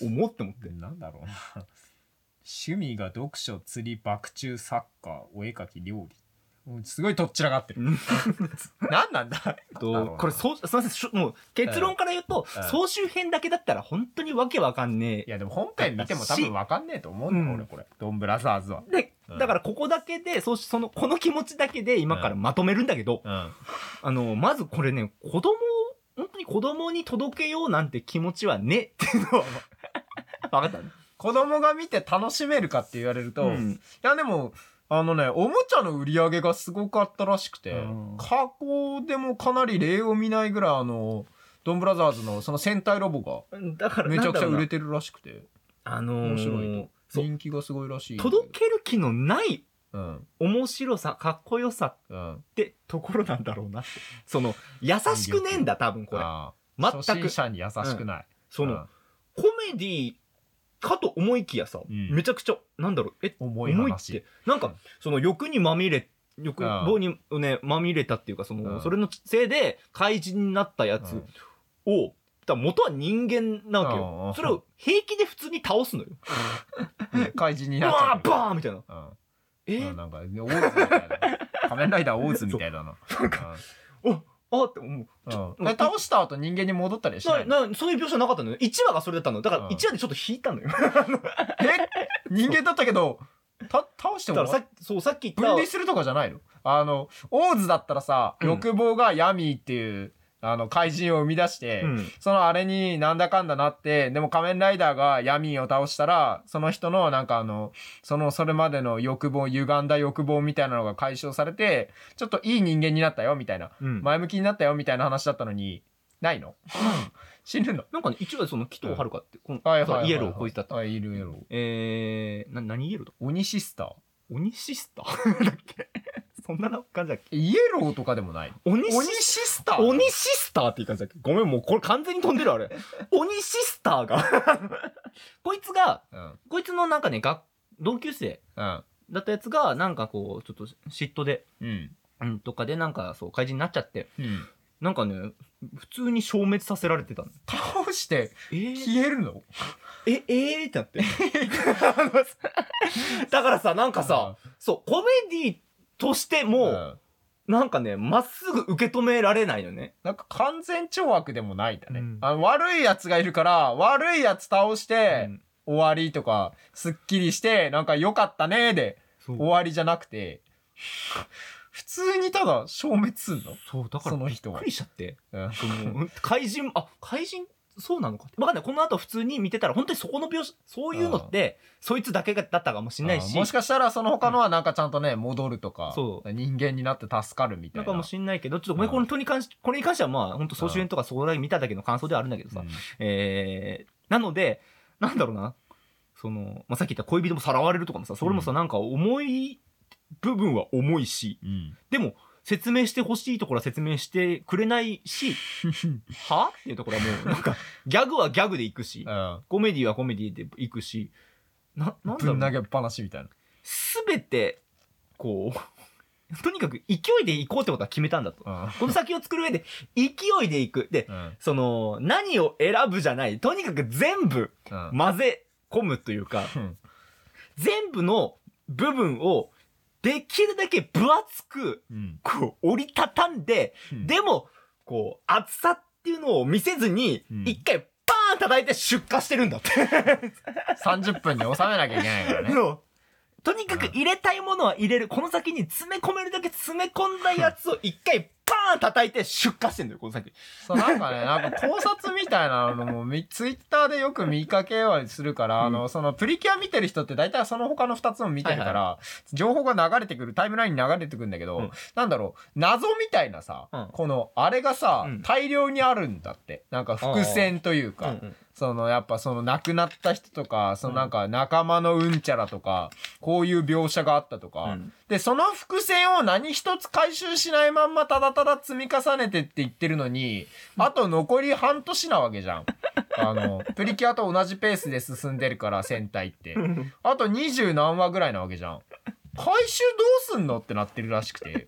思って思って。なんだろうな。趣味が読書釣り爆中サッカーお絵描き料理もうすごいとっちらがってる。うん。何なんだ？えっと、これ、そう、すみませんしょ、もう、結論から言うと、うん。総集編だけだったら本当にわけわかんねいやでも本編見ても多分わかんねえと思うんだよ、うん。俺これ。ドンブラザーズは。え。で、うん。だからここだけで、そうし、その、この気持ちだけで今からまとめるんだけど、うん。あの、まずこれね、子供を、本当に子供に届けようなんて気持ちはねっていうのは、わかった。ね。子供が見て楽しめるかって言われると、いうん。やでもあのねおもちゃの売り上げがすごかったらしくて、うん。過去でもかなり例を見ないぐらいあのドンブラザーズのその戦隊ロボだから、がめちゃくちゃ売れててるらしくてあのー面白いそう。人気がすごいらしい届ける気のないうん。面白さ、かっこよさうん。ってところなんだろうなって。その、優しくねえんだ、多分これ。あ全あ初心く。者に優しくない、その、コメディかと思いきやさ、ん。めちゃくちゃ、なんだろう、え、重い重いっ話て、なんか、その欲にまみれ、欲望にね、まみれたっていうか、その、うん。それのせいで怪人になったやつを、だから元は人間なわけうんよ。それを平気で普通に倒すのよ。うん。怪人にうなっちゃう。わーバーンみたいな。うん。え？うんなんか、オーズみたいな。仮面ライダーオーズみたいだな。なんか、おあって思う。うん倒した後人間に戻ったりはしなないなそういう描写なかったのよ。1話がそれだったの。だからうん1話でちょっと引いたのよ。え？人間だったけど、た倒しても？らさっき、そう、さっき言った。分離するとかじゃないの？あの、オーズだったらさ、うん欲望がヤミーっていう、あの、怪人を生み出して、うん。そのあれになんだかんだなって、でも仮面ライダーがヤミーを倒したら、その人のなんかあの、そのそれまでの欲望、歪んだ欲望みたいなのが解消されて、ちょっといい人間になったよみたいな、うん。前向きになったよみたいな話だったのに、ないの？死ぬの？なんかね、1話でその、紀藤遥って、このはいはいはいはい。イエローこいつだった。あ、いるイエロー。えー、な、何イエローだ鬼シスター？鬼シスター？だっけ？そんな感じだっけ？イエローとかでもない。鬼シ鬼シスター？鬼シスターっていう感じだっけ？ごめん、もうこれ完全に飛んでるあれ。鬼シスターが。こいつが、うん。こいつのなんかね、学、同級生うん。だったやつが、なんかこう、ちょっと嫉妬で、うん。うん、とかでなんかそう、怪人になっちゃって、うん。なんかね、普通に消滅させられてたの。倒してえー、消えるの？え、えー？ってなって。だからさ、なんかさ、そう、コメディとしてうも、ん。なんかね、まっすぐ受け止められないのね。なんか完全懲悪でもないんだね。うん。あの悪いやつがいるから、悪いやつ倒して、うん。終わりとか、すっきりして、なんか良かったねでそう。終わりじゃなくて、普通にただ消滅すんの？そうだからその人は。びっくりしちゃって。うん。その怪人あ怪人？そうなのかわかんない。この後普通に見てたら本当にそこの描写そういうのってそいつだけだったかもしれないし。あもしかしたらその他のはなんかちゃんとね、戻るとか、そう。人間になって助かるみたな。ないんかもしれないけどちょっとごめんうん。この人に関しこれに関してはまあ本当総集編とかそこだけ見ただけの感想ではあるんだけどさ、うん。えー、なのでなんだろうな。その、まあ、さっき言った恋人もさらわれるとかもさそれもさ、うん。なんか重い部分は重いし。うん。でも説明してほしいところは説明してくれないし は？っていうところはもうなんか ギャグはギャグでいくしうん。コメディはコメディでいくしななんだろう。ぶん投げっぱなしみたいな。全てこう とにかく勢いでいこうってことは決めたんだと。うん。この先を作る上で勢いでいく。でうん。その何を選ぶじゃない。とにかく全部うん。混ぜ込むというかうん。全部の部分をできるだけ分厚くうん。こう折りたたんでうん。でもこう厚さっていうのを見せずにうん。一回パーン叩いて出荷してるんだって。30分に収めなきゃいけないからね。とにかく入れたいものは入れる。この先に詰め込めるだけ詰め込んだやつを一回パーン叩いて出荷してんだよこの先。そう、なんかね、なんか考察みたいなのもみ、ツイッターでよく見かけはするから、うん。あの、そのプリキュア見てる人って大体その他の2つも見てるから、は情報が流れてくる、タイムラインに流れてくるんだけど、うん。なんだろう、謎みたいなさ、うん。この、あれがさ、うん。大量にあるんだって。なんか伏線というか、そのやっぱその亡くなった人とか、そのなんか仲間のうんちゃらとか、こういう描写があったとか、うんで、その伏線を何一つ回収しないまんまただただ積み重ねてって言ってるのに、あと残り半年なわけじゃん。あの、プリキュアと同じペースで進んでるから、戦隊って。あと二十何話ぐらいなわけじゃん。回収どうすんのってなってるらしくて。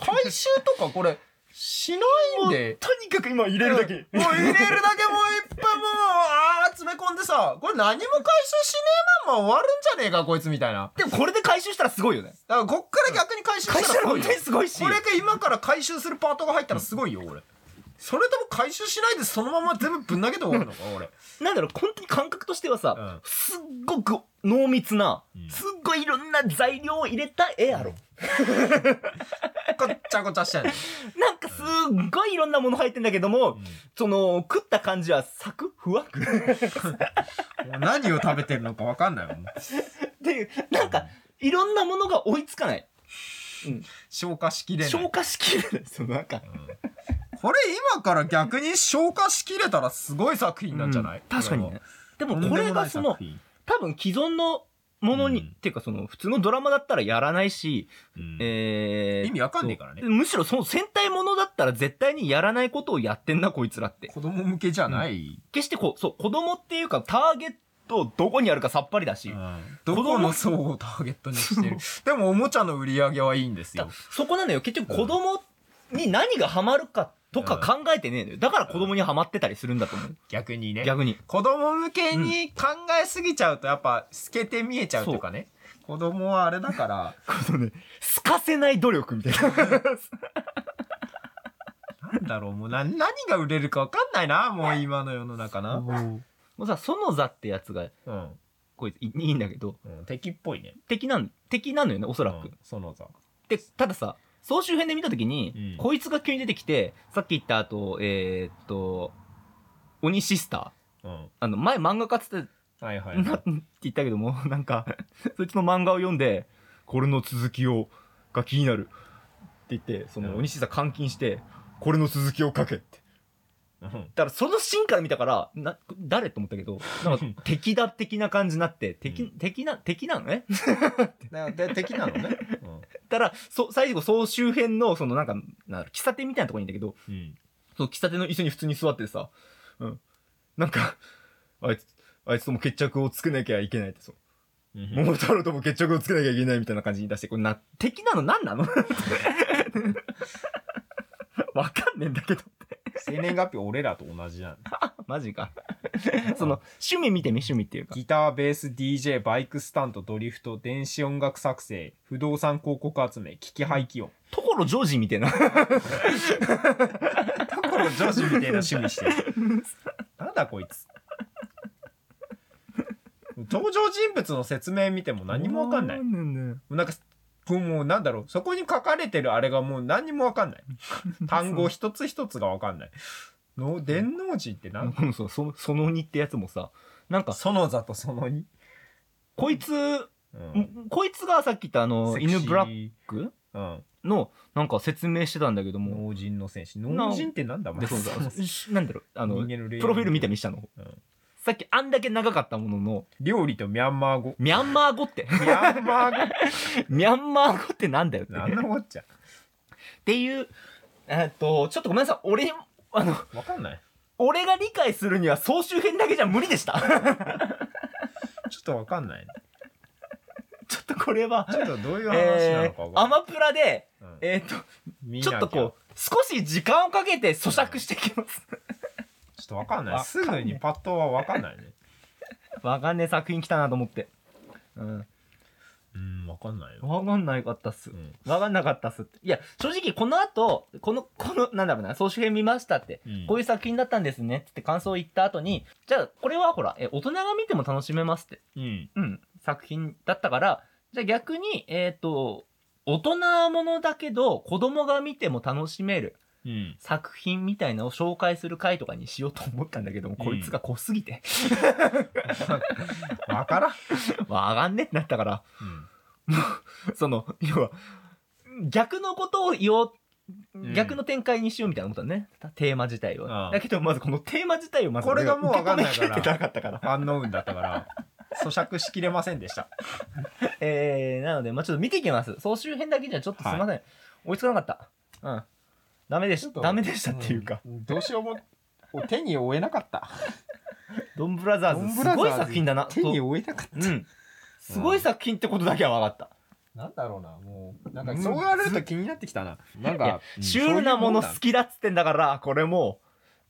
回収とかこれ、しないんで。とにかく今入れるだけもう入れるだけもういっぱいもう、あー詰め込んでさ、これ何も回収しねえまんま終わるんじゃねえか、こいつみたいな。でもこれで回収したらすごいよねだからこっから逆に回収したら本したらすごいよ当にすごいしこれが今から回収するパートが入ったらすごいよ、俺。それとも回収しないでそのまま全部ぶん投げて終わるのか、俺。なんだろう本当に感覚としてはさ、うんすっごく濃密な、うん。すっごいいろんな材料を入れた絵やろ、こっちゃこちゃしてんの。なんかすっごいいろんなもの入ってんだけども、その食った感じはサクふわく 何を食べてるのか分かんないもん。っていうなん。かいろんなものが追いつかない。消化しきれない。消化しきれない。そのなんか。これ今から逆に消化しきれたらすごい作品なんじゃない、うん。確かにね。でもこれがその多分既存のものに、うん。っていうかその普通のドラマだったらやらないし、作品えー意味わかんねえからね。むしろその戦隊ものだったら絶対にやらないことをやってんなこいつらって。子供向けじゃない、決してこうそう子供っていうかターゲットどこにあるかさっぱりだし、どこの層をターゲットにしてる。でもおもちゃの売り上げはいいんですよ。そこなのよ。結局子供に何がハマるかとか考えてねえのよ。だから子供にはまってたりするんだと思う。逆にね。逆に。子供向けに考えすぎちゃうとやっぱ透けて見えちゃうとかね。子供はあれだから。このね透かせない努力みたいな。なんだろう。もうな何が売れるかわかんないな。もう今の世の中な、もう。さ園座ってやつがうん。こいついいいんだけど。うん、敵っぽいね。敵なん敵なのよねおそらく、うん。その座。でたださ総集編で見た時に、うん。こいつが急に出てきてさっき言った後えーっと鬼シスター。うん。あの前漫画家っつってはいはい、なって言ったけども なんかそいつの漫画を読んでこれの続きをが気になるって言ってそのうん。鬼シスター監禁してこれの続きを書けって。うん。だからそのシーンから見たからな誰と思ったけどなんか 敵だ的な感じになって敵,、うん。敵な敵なの？ねだ で敵なのね、たらそ最後総集編のそのなんかなん喫茶店みたいなところにいんだけどうんうんその喫茶店の椅子に普通に座っててさ、うん、なんかあいつあいつとも決着をつけなきゃいけないってそううん。桃太郎とも決着をつけなきゃいけないみたいな感じに出して、これな、敵なの？何なの？わかんねえんだけど。生年月日俺らと同じなの マジか。その、趣味見てみ、趣味っていうか。ギターベース DJ バイクスタントドリフト電子音楽作成不動産広告集め機器廃棄音所ジョージみたいな。ところ女子みたいな趣味してる。なんだこいつ。登場人物の説明見ても何もわかんない。んなんかもうなんだろう。そこに書かれてるあれがもう何にもわかんない。単語一つ一つがわかんないの電王寺って何うん。そうそその2ってやつもさなんかその座とその2、こいつ、うん。こいつがさっき言ったあの犬ブラック？うん。のなんか説明してたんだけども。脳人の戦士。脳人ってなんだ？でそうそなんだろう。あの人間の霊プロフィール見たりしたの、うん。さっきあんだけ長かったものの。料理とミャンマー語。ミャンマー語って。ミャンマー語？ミャンマー語ってなんだよって。何のこっちゃ。っていうえーっとちょっとごめんなさい。俺あのわかんない。俺が理解するには総集編だけじゃ無理でした。ちょっとわかんない。ちょっとこれはちょっとどういう話なえー、のかわかんない、アマプラでうん。えーっと見なきゃ。ちょっとこう少し時間をかけて咀嚼していきます。ちょっとわかんない。わかんないすぐにパッとはわかんないね。わかんねえ作品来たなと思って。うんうんわかんないよ、わかんないかったっす。うん。わかんなかったっすって。いや正直この後このこのなんだろうな総集編見ましたって。うん。こういう作品だったんですねって感想を言った後にじゃあこれはほらえ大人が見ても楽しめますって。うん。うん作品だったからじゃあ逆にえっ、と大人ものだけど子供が見ても楽しめるうん。作品みたいなのを紹介する回とかにしようと思ったんだけども、うん。こいつが濃すぎて。わからん、わかんねえってなったから その要は逆のことを言おううん。逆の展開にしようみたいなことだね、テーマ自体を。ああ。だけどまずこのテーマ自体をまずこれがもうわかんないから。なかったから。ファンノウンだったから。咀嚼しきれませんでした。えー、なので、まあ、ちょっと見ていきます。総集編だけじゃちょっとすいません、追いつかなかった。うん。ダメでしダメでしたっていうか、ん。どうしようも手に負えなかった。ドンブラザーズ。すごい作品だな。手に負えなかった。うんすごい作品ってことだけは分かった、なんだろうなもうなんかうん。そう言われると気になってきたな。なんいやかうんシュールなものそういう好きだっつってんだからこれも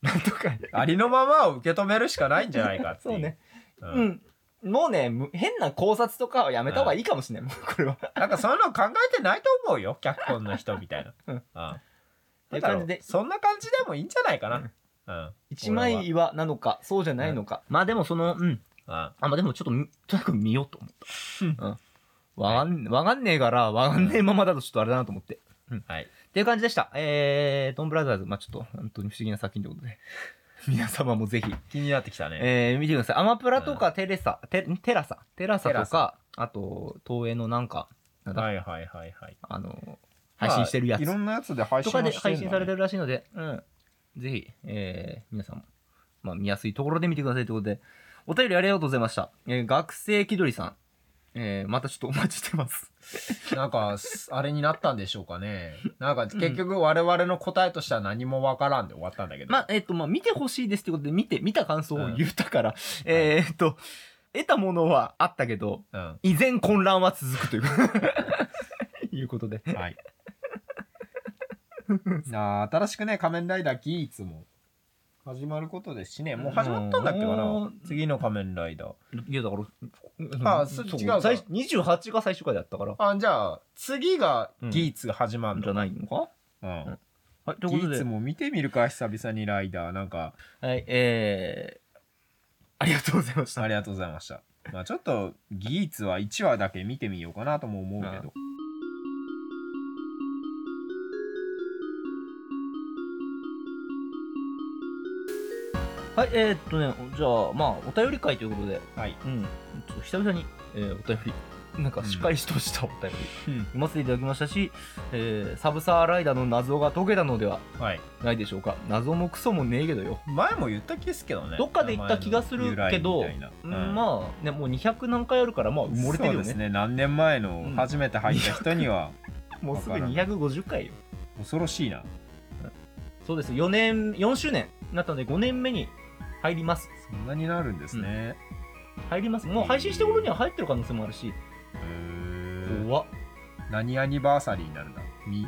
うなんとか。だありのままを受け止めるしかないんじゃないかってい そうね。ううん。ん、もうねむ変な考察とかはやめた方がいいかもしれない、もうこれは。なんかそういうの考えてないと思うよ脚本の人みたいな。うん。あっていう感じで。そんな感じでもいいんじゃないかな。うん。一枚岩なのかそうじゃないのか、まあでもそのうんああまあでもちょっとみとにかく見ようと思った。うん。わかんわかんねえからわかんねえままだとちょっとあれだなと思って。はい。っていう感じでした。えー、ドンブラザーズ、まあちょっと本当に不思議な作品ということで、皆様もぜひ、気になってきたね。えー、見てください。アマプラとかテレサ、テテラサ、テラサとか、あと、東映のなんか、なんだ、はいはいはいはい。あの、配信してるやつ。まあいろんなやつで配信とかで配信されてるらしいので、うん。ぜひ、えー、皆さんも、まあ見やすいところで見てくださいということで、お便りありがとうございました。えー、学生気取りさん、えー、またちょっとお待ちしてます。なんかすあれになったんでしょうかねなんか結局我々の答えとしては何もわからんで終わったんだけどまあ、えっ、と、まあ、見てほしいですってことで、見て、見た感想を言ったから、えーっと、得たものはあったけど、うん依然混乱は続くという いうことで。はい。なあ新しくね、仮面ライダーギーツも始まることですしね、もう始まったんだっけかもなう次の仮面ライダー。いや、だから、あうんそう違うか最28が最終回だったから、あ、じゃあ、次がギーツ始まるの？じゃないのか？うん。はい、ということで、ギーツも見てみるか、久々にライダー。なんか、はい、えー、ありがとうございました。ありがとうございました。まあちょっと、ギーツは1話だけ見てみようかなとも思うけど。はい、えー、っとね、じゃあ、まあ、お便り会ということで、はい。うん、ちょっと久々に、えーお便り、なんかしっかりとしたお便り、うん。読ませていただきましたし、えーサブサーライダーの謎が解けたのでははい。ないでしょうか。謎もクソもねえけどよ、前も言った気ですけどね。どっかで言った気がするけどうん。まあねもう200何回あるからまあ埋もれてるよね。そうですね。何年前のうん。初めて入った人には もうすぐわからん250回よ。恐ろしいな。そうです。4年4周年になったので5年目に入ります。そんなになるんですね、入ります。もう配信してる頃には入ってる可能性もあるし。怖っ。何アニバーサリーになるんだ？み。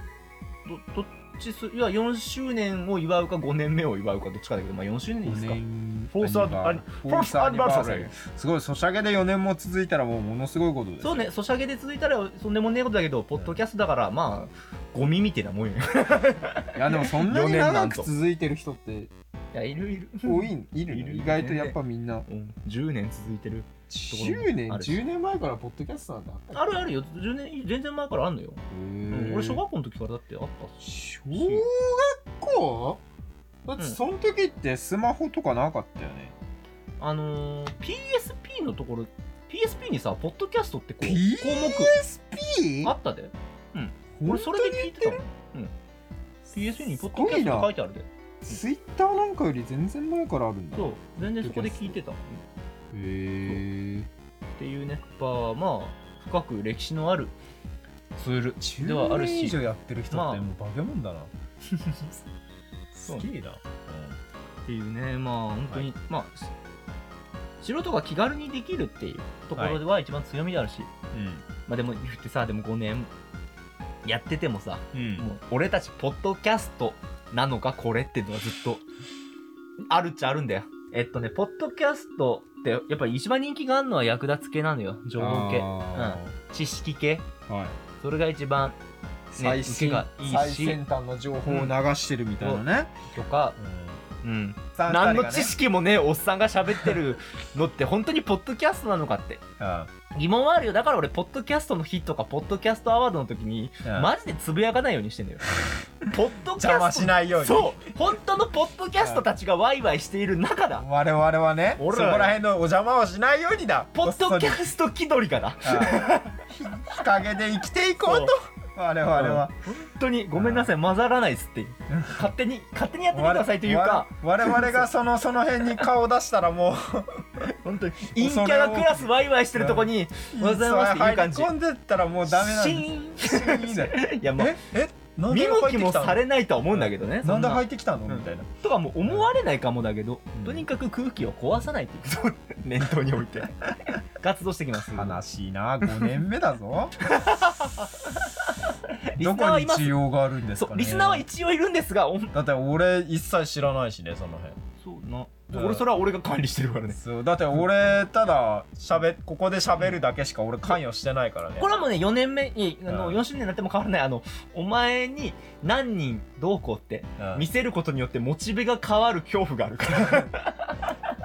どどっちすいや4周年を祝うか5年目を祝うかどっちかだけどまあ4周年ですか。年。フォースアニバースアニバー。サリーすごいソシャゲで4年も続いたらもうものすごいことですそうねソシャゲで続いたらそんでもねえことだけどポッドキャストだからまあゴミみたいなもんよいやでもそんなに4年な長く続いてる人っていやいるいる。多いいるいる意外とやっぱみんな。うん。10年続いてる。10年？あるし。10年前からポッドキャストなんてあったあるあるよ。10年全然前からあんのよ、うん俺小学校の時からだってあったし小学校？だってその時ってスマホとかなかったよね、あのー、PSP のところ PSP にさポッドキャストってこう項?目あったで。俺それで聞いてたもん、うん、PSP にポッドキャストって書いてあるでツイッターなんかより全然前からあるんだ。へそう。全然そこで聞いてた。えっていうね。やっぱまあ深く歴史のあるツールではあ10るし。年以上やってる人まあってもうバケモンだな、すげえな、っていうね。まあ本当に、まあ素人が気軽にできるっていうところでは一番強みであるし、まあでも言ってさでも5年やっててもさうん。もう俺たちポッドキャストなのかこれっていうのはずっとあるっちゃあるんだよ。えっとねポッドキャストってやっぱり一番人気があるのは役立つ系なのよ。情報系。あ知識系。ーはい。それが一番最受けがいいし。最先端の情報を流してるみたいなね、とかうん。何の知識もねおっさんが喋ってるのって本当にポッドキャストなのかって。うん。疑問はあるよ。だから俺ポッドキャストの日とかポッドキャストアワードの時にうん。マジでつぶやかないようにしてんだよ。ポッドキャスト邪魔しないように。そう。本当のポッドキャストたちがワイワイしている中だ。我々はねそこ俺らら辺のお邪魔をしないようにだ。ポッドキャスト気取りかな。日陰で生きていこうと我々は本当にごめんなさい混ざらないっすって勝手に勝手にやっててくださいというか。我々がそのその辺に顔を出したらもう。本当に陰キャがクラスワイワイしてるとこにおはようございますっていう感じ。込んでったらもうダメなんシで。すーン。いやまあええ？見で向きもされないとは思うんだけどねな。んで入っってきたの？うん。みたいな。とかも思われないかもだけど、うん。とにかく空気を壊さないっていう。ことを念頭に置いて。活動してきます。悲しいな。5年目だぞ。リスどこにナーはいます需要があるんですかね。リスナーは一応いるんですがおだって俺一切知らないしねその辺。そうな、うん俺それは俺が管理してるからね。そう。だって俺ただしゃべここで喋るだけしか俺関与してないからね。これはもうね4年目にあのうん。4周年になっても変わらない。あのお前に何人どうこうってうん。見せることによってモチベが変わる恐怖があるから。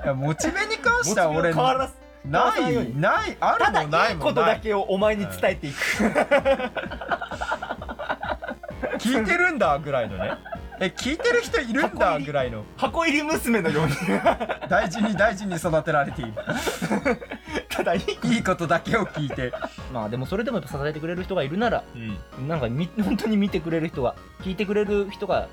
いやモチベに関しては俺変わらすないないあただるもないいいことだけをお前に伝えていく、聞いてるんだぐらいのねえ聞いてる人いるんだぐらいの。箱入り娘のように。大事に大事に育てられている。ただいい。いいことだけを聞いて、まあでもそれでもやっぱ支えてくれる人がいるならうん、なんかみ本当に見てくれる人が聞いてくれる人が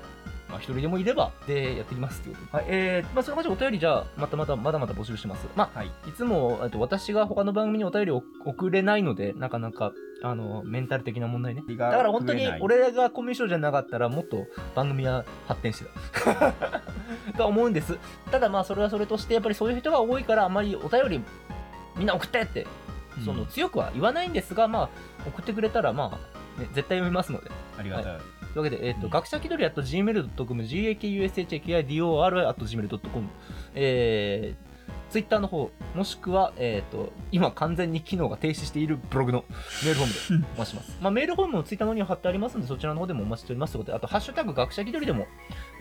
まあ一人でもいればでやっていきますっていう。ことで、はい。えーまあ、その感じでお便りじゃあまたまたまだまだ募集してます。まあはい。いつもえっと私が他の番組にお便りを送れないのでなかなかあのメンタル的な問題ね。だだから本当に俺がコミュ障じゃなかったらもっと番組は発展してた とは思うんです。ただまあそれはそれとしてやっぱりそういう人が多いからあんまりお便りみんな送ってってその強くは言わないんですが、まあ送ってくれたらまあ、ね、絶対読みますので。ありがたい、というわけで、えっ、と、うん。学者気取り gmail.com、gakushakidor at gmail.com、えー、ツイッターの方、もしくは、えっ、と、今完全に機能が停止しているブログのメールフォームでお待ちします。まあ、メールフォームもツイッターの方には貼ってありますので、そちらの方でもお待ちしております。ということで、あと、ハッシュタグ学者気取りでも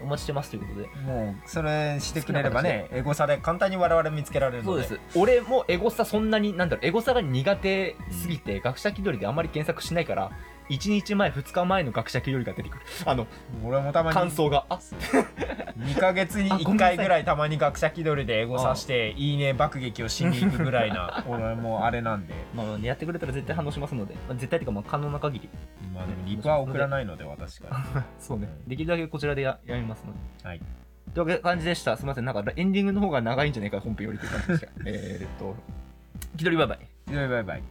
お待ちしてますということで、もうそれしてくれればねエゴサで簡単に我々見つけられるので。そうです。俺もエゴサそんなに、なんだろう、エゴサが苦手すぎて、学者気取りであんまり検索しないから、1日前、2日前の学者気取りが出てくる。あの、俺もたまに感想が。あ、2ヶ月に1あごめんなさい回ぐらいたまに学者気取りでエゴサしていいね爆撃をしに行くぐらいな 俺もあれなんでまあ、やってくれたら絶対反応しますので、まあ、絶対というか、まあ、可能な限り。まあでもリプは送らないので私から そうね。できるだけこちらでややりますので。はいという感じでした。すみません。なんかエンディングの方が長いんじゃないか、本編よりという感じでした。えーっと、気取りバイバイ。バイバイバイ